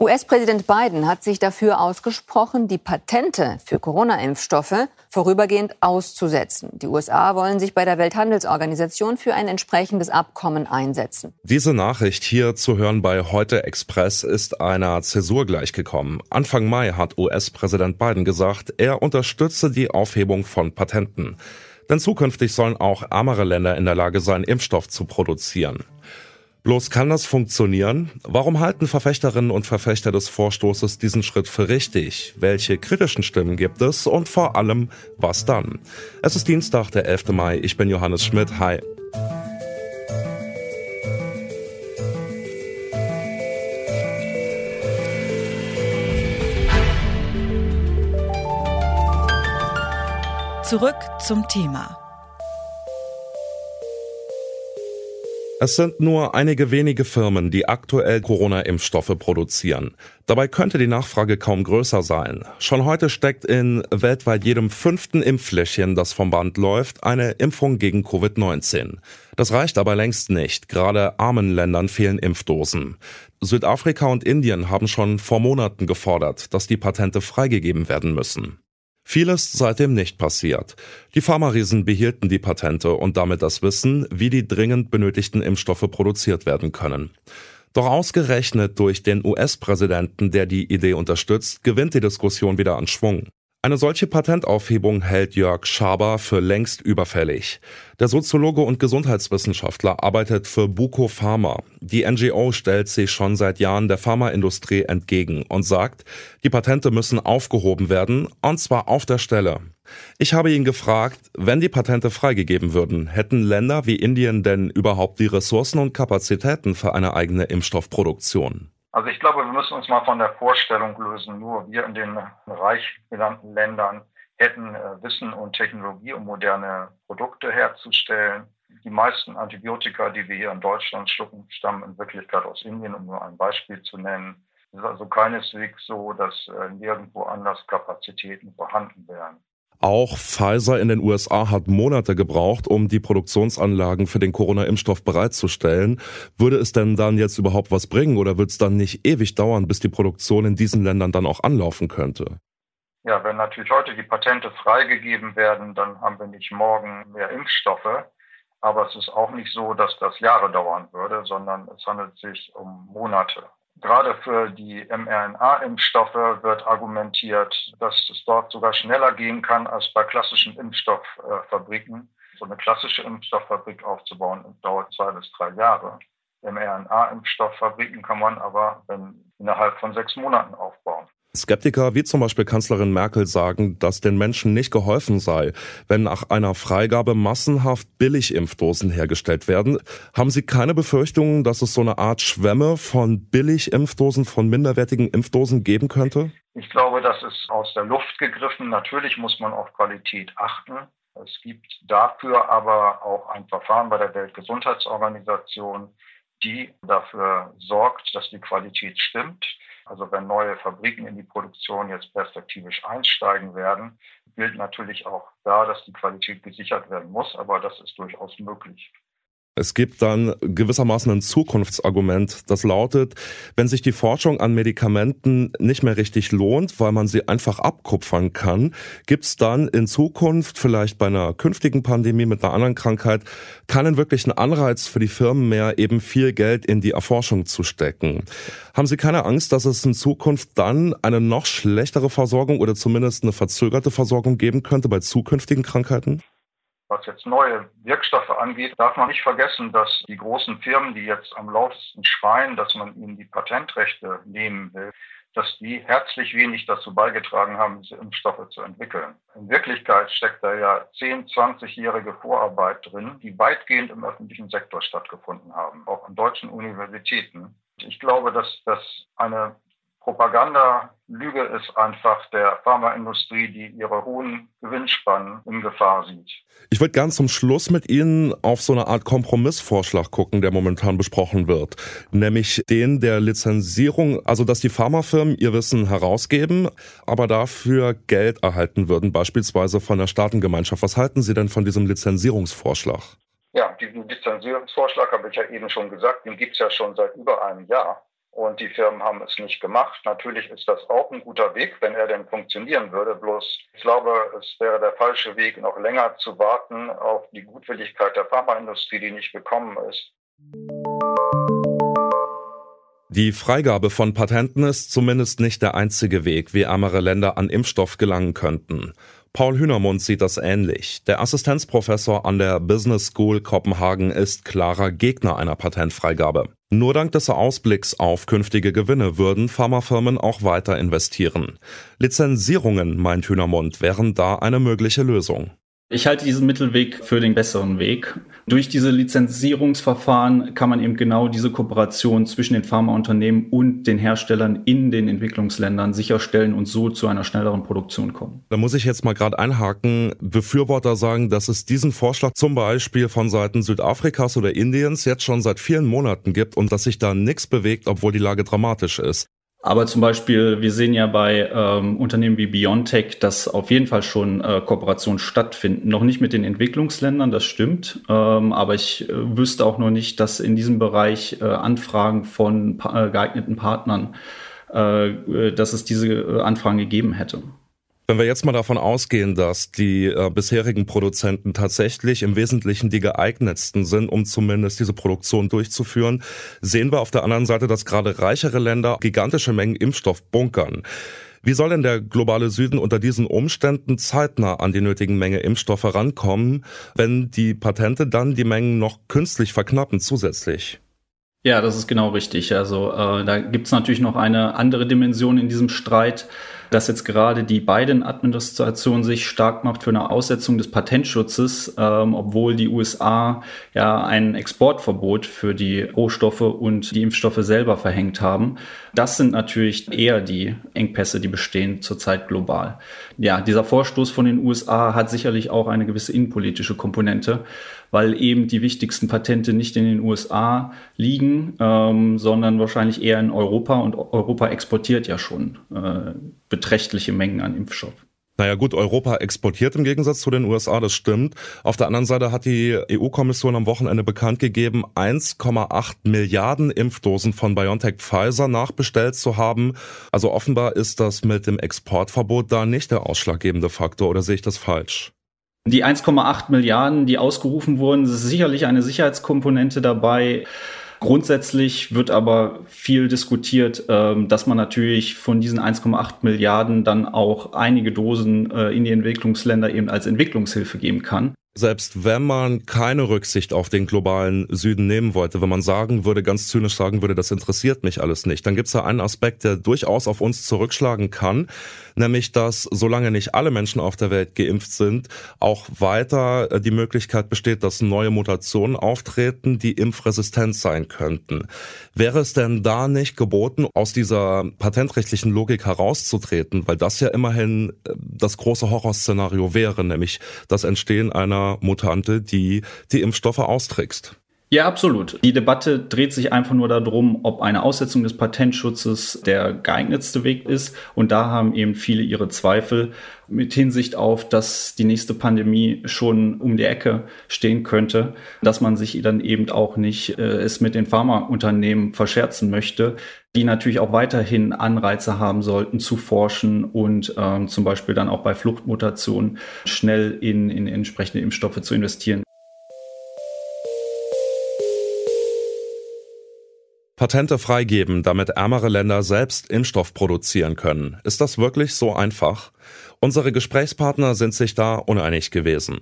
US-Präsident Biden hat sich dafür ausgesprochen, die Patente für Corona-Impfstoffe vorübergehend auszusetzen. Die USA wollen sich bei der Welthandelsorganisation für ein entsprechendes Abkommen einsetzen. Diese Nachricht hier zu hören bei Heute Express ist einer Zäsur gleichgekommen. Anfang Mai hat US-Präsident Biden gesagt, er unterstütze die Aufhebung von Patenten. Denn zukünftig sollen auch ärmere Länder in der Lage sein, Impfstoff zu produzieren. Bloß kann das funktionieren? Warum halten Verfechterinnen und Verfechter des Vorstoßes diesen Schritt für richtig? Welche kritischen Stimmen gibt es? Und vor allem, was dann? Es ist Dienstag, der 11. Mai. Ich bin Johannes Schmidt. Hi. Zurück zum Thema. Es sind nur einige wenige Firmen, die aktuell Corona-Impfstoffe produzieren. Dabei könnte die Nachfrage kaum größer sein. Schon heute steckt in weltweit jedem fünften Impffläschchen, das vom Band läuft, eine Impfung gegen Covid-19. Das reicht aber längst nicht. Gerade armen Ländern fehlen Impfdosen. Südafrika und Indien haben schon vor Monaten gefordert, dass die Patente freigegeben werden müssen. Vieles seitdem nicht passiert. Die Pharmariesen behielten die Patente und damit das Wissen, wie die dringend benötigten Impfstoffe produziert werden können. Doch ausgerechnet durch den US-Präsidenten, der die Idee unterstützt, gewinnt die Diskussion wieder an Schwung. Eine solche Patentaufhebung hält Jörg Schaber für längst überfällig. Der Soziologe und Gesundheitswissenschaftler arbeitet für Buko Pharma. Die NGO stellt sich schon seit Jahren der Pharmaindustrie entgegen und sagt, die Patente müssen aufgehoben werden, und zwar auf der Stelle. Ich habe ihn gefragt, wenn die Patente freigegeben würden, hätten Länder wie Indien denn überhaupt die Ressourcen und Kapazitäten für eine eigene Impfstoffproduktion? Also ich glaube, wir müssen uns mal von der Vorstellung lösen, nur wir in den reich genannten Ländern hätten äh, Wissen und Technologie, um moderne Produkte herzustellen. Die meisten Antibiotika, die wir hier in Deutschland schlucken, stammen in Wirklichkeit aus Indien, um nur ein Beispiel zu nennen. Es ist also keineswegs so, dass äh, nirgendwo anders Kapazitäten vorhanden wären. Auch Pfizer in den USA hat Monate gebraucht, um die Produktionsanlagen für den Corona-Impfstoff bereitzustellen. Würde es denn dann jetzt überhaupt was bringen oder wird es dann nicht ewig dauern, bis die Produktion in diesen Ländern dann auch anlaufen könnte? Ja, wenn natürlich heute die Patente freigegeben werden, dann haben wir nicht morgen mehr Impfstoffe. Aber es ist auch nicht so, dass das Jahre dauern würde, sondern es handelt sich um Monate. Gerade für die mRNA-Impfstoffe wird argumentiert, dass es dort sogar schneller gehen kann als bei klassischen Impfstofffabriken. So eine klassische Impfstofffabrik aufzubauen dauert zwei bis drei Jahre. mRNA-Impfstofffabriken kann man aber innerhalb von sechs Monaten aufbauen. Skeptiker wie zum Beispiel Kanzlerin Merkel sagen, dass den Menschen nicht geholfen sei, wenn nach einer Freigabe massenhaft Billigimpfdosen hergestellt werden. Haben Sie keine Befürchtungen, dass es so eine Art Schwämme von Billigimpfdosen, von minderwertigen Impfdosen geben könnte? Ich glaube, das ist aus der Luft gegriffen. Natürlich muss man auf Qualität achten. Es gibt dafür aber auch ein Verfahren bei der Weltgesundheitsorganisation, die dafür sorgt, dass die Qualität stimmt. Also wenn neue Fabriken in die Produktion jetzt perspektivisch einsteigen werden, gilt natürlich auch da, dass die Qualität gesichert werden muss, aber das ist durchaus möglich. Es gibt dann gewissermaßen ein Zukunftsargument, das lautet, wenn sich die Forschung an Medikamenten nicht mehr richtig lohnt, weil man sie einfach abkupfern kann, gibt es dann in Zukunft, vielleicht bei einer künftigen Pandemie mit einer anderen Krankheit, keinen wirklichen Anreiz für die Firmen mehr, eben viel Geld in die Erforschung zu stecken. Haben Sie keine Angst, dass es in Zukunft dann eine noch schlechtere Versorgung oder zumindest eine verzögerte Versorgung geben könnte bei zukünftigen Krankheiten? Was jetzt neue Wirkstoffe angeht, darf man nicht vergessen, dass die großen Firmen, die jetzt am lautesten schreien, dass man ihnen die Patentrechte nehmen will, dass die herzlich wenig dazu beigetragen haben, diese Impfstoffe zu entwickeln. In Wirklichkeit steckt da ja 10, 20-jährige Vorarbeit drin, die weitgehend im öffentlichen Sektor stattgefunden haben, auch an deutschen Universitäten. Ich glaube, dass das eine Propagandalüge ist einfach der Pharmaindustrie, die ihre hohen Gewinnspannen in Gefahr sieht. Ich würde gern zum Schluss mit Ihnen auf so eine Art Kompromissvorschlag gucken, der momentan besprochen wird, nämlich den der Lizenzierung, also dass die Pharmafirmen ihr Wissen herausgeben, aber dafür Geld erhalten würden, beispielsweise von der Staatengemeinschaft. Was halten Sie denn von diesem Lizenzierungsvorschlag? Ja, diesen Lizenzierungsvorschlag habe ich ja eben schon gesagt, den gibt es ja schon seit über einem Jahr und die Firmen haben es nicht gemacht. Natürlich ist das auch ein guter Weg, wenn er denn funktionieren würde. Bloß ich glaube, es wäre der falsche Weg, noch länger zu warten auf die Gutwilligkeit der Pharmaindustrie, die nicht gekommen ist. Die Freigabe von Patenten ist zumindest nicht der einzige Weg, wie ärmere Länder an Impfstoff gelangen könnten. Paul Hühnermund sieht das ähnlich. Der Assistenzprofessor an der Business School Kopenhagen ist klarer Gegner einer Patentfreigabe. Nur dank des Ausblicks auf künftige Gewinne würden Pharmafirmen auch weiter investieren. Lizenzierungen, meint Hühnermund, wären da eine mögliche Lösung. Ich halte diesen Mittelweg für den besseren Weg. Durch diese Lizenzierungsverfahren kann man eben genau diese Kooperation zwischen den Pharmaunternehmen und den Herstellern in den Entwicklungsländern sicherstellen und so zu einer schnelleren Produktion kommen. Da muss ich jetzt mal gerade einhaken. Befürworter sagen, dass es diesen Vorschlag zum Beispiel von Seiten Südafrikas oder Indiens jetzt schon seit vielen Monaten gibt und dass sich da nichts bewegt, obwohl die Lage dramatisch ist. Aber zum Beispiel, wir sehen ja bei ähm, Unternehmen wie BioNTech, dass auf jeden Fall schon äh, Kooperationen stattfinden. Noch nicht mit den Entwicklungsländern, das stimmt. Ähm, aber ich äh, wüsste auch noch nicht, dass in diesem Bereich äh, Anfragen von pa äh, geeigneten Partnern, äh, äh, dass es diese Anfragen gegeben hätte. Wenn wir jetzt mal davon ausgehen, dass die äh, bisherigen Produzenten tatsächlich im Wesentlichen die geeignetsten sind, um zumindest diese Produktion durchzuführen, sehen wir auf der anderen Seite, dass gerade reichere Länder gigantische Mengen Impfstoff bunkern. Wie soll denn der globale Süden unter diesen Umständen zeitnah an die nötigen Menge Impfstoff herankommen, wenn die Patente dann die Mengen noch künstlich verknappen zusätzlich? Ja, das ist genau richtig. Also äh, da gibt es natürlich noch eine andere Dimension in diesem Streit dass jetzt gerade die Biden-Administration sich stark macht für eine Aussetzung des Patentschutzes, ähm, obwohl die USA ja ein Exportverbot für die Rohstoffe und die Impfstoffe selber verhängt haben. Das sind natürlich eher die Engpässe, die bestehen zurzeit global. Ja, dieser Vorstoß von den USA hat sicherlich auch eine gewisse innenpolitische Komponente weil eben die wichtigsten Patente nicht in den USA liegen, ähm, sondern wahrscheinlich eher in Europa und Europa exportiert ja schon äh, beträchtliche Mengen an Impfstoff. Naja gut, Europa exportiert im Gegensatz zu den USA, das stimmt. Auf der anderen Seite hat die EU-Kommission am Wochenende bekannt gegeben, 1,8 Milliarden Impfdosen von BioNTech Pfizer nachbestellt zu haben. Also offenbar ist das mit dem Exportverbot da nicht der ausschlaggebende Faktor oder sehe ich das falsch? Die 1,8 Milliarden, die ausgerufen wurden, ist sicherlich eine Sicherheitskomponente dabei. Grundsätzlich wird aber viel diskutiert, ähm, dass man natürlich von diesen 1,8 Milliarden dann auch einige Dosen äh, in die Entwicklungsländer eben als Entwicklungshilfe geben kann. Selbst wenn man keine Rücksicht auf den globalen Süden nehmen wollte, wenn man sagen würde, ganz zynisch sagen würde, das interessiert mich alles nicht, dann gibt es da einen Aspekt, der durchaus auf uns zurückschlagen kann, nämlich dass solange nicht alle Menschen auf der Welt geimpft sind, auch weiter äh, die Möglichkeit besteht, dass neue Mutationen auftreten, die impfresistent sein könnten. Wäre es denn da nicht geboten, aus dieser patentrechtlichen Logik herauszutreten, weil das ja immerhin äh, das große Horrorszenario wäre, nämlich das Entstehen einer Mutante, die die Impfstoffe austrickst. Ja, absolut. Die Debatte dreht sich einfach nur darum, ob eine Aussetzung des Patentschutzes der geeignetste Weg ist. Und da haben eben viele ihre Zweifel mit Hinsicht auf, dass die nächste Pandemie schon um die Ecke stehen könnte, dass man sich dann eben auch nicht äh, es mit den Pharmaunternehmen verscherzen möchte, die natürlich auch weiterhin Anreize haben sollten zu forschen und ähm, zum Beispiel dann auch bei Fluchtmutationen schnell in, in entsprechende Impfstoffe zu investieren. Patente freigeben, damit ärmere Länder selbst Impfstoff produzieren können. Ist das wirklich so einfach? Unsere Gesprächspartner sind sich da uneinig gewesen.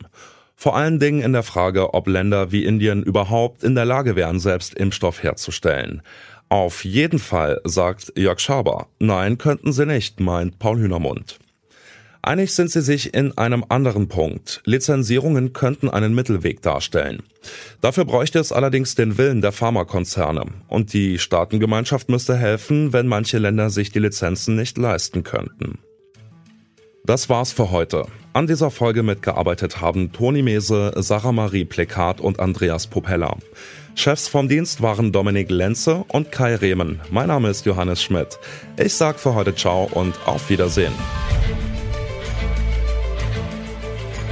Vor allen Dingen in der Frage, ob Länder wie Indien überhaupt in der Lage wären, selbst Impfstoff herzustellen. Auf jeden Fall, sagt Jörg Schaber. Nein, könnten sie nicht, meint Paul Hühnermund. Einig sind sie sich in einem anderen Punkt. Lizenzierungen könnten einen Mittelweg darstellen. Dafür bräuchte es allerdings den Willen der Pharmakonzerne. Und die Staatengemeinschaft müsste helfen, wenn manche Länder sich die Lizenzen nicht leisten könnten. Das war's für heute. An dieser Folge mitgearbeitet haben Toni Mese, Sarah Marie Plekat und Andreas Popella. Chefs vom Dienst waren Dominik Lenze und Kai Rehmen. Mein Name ist Johannes Schmidt. Ich sag für heute Ciao und auf Wiedersehen.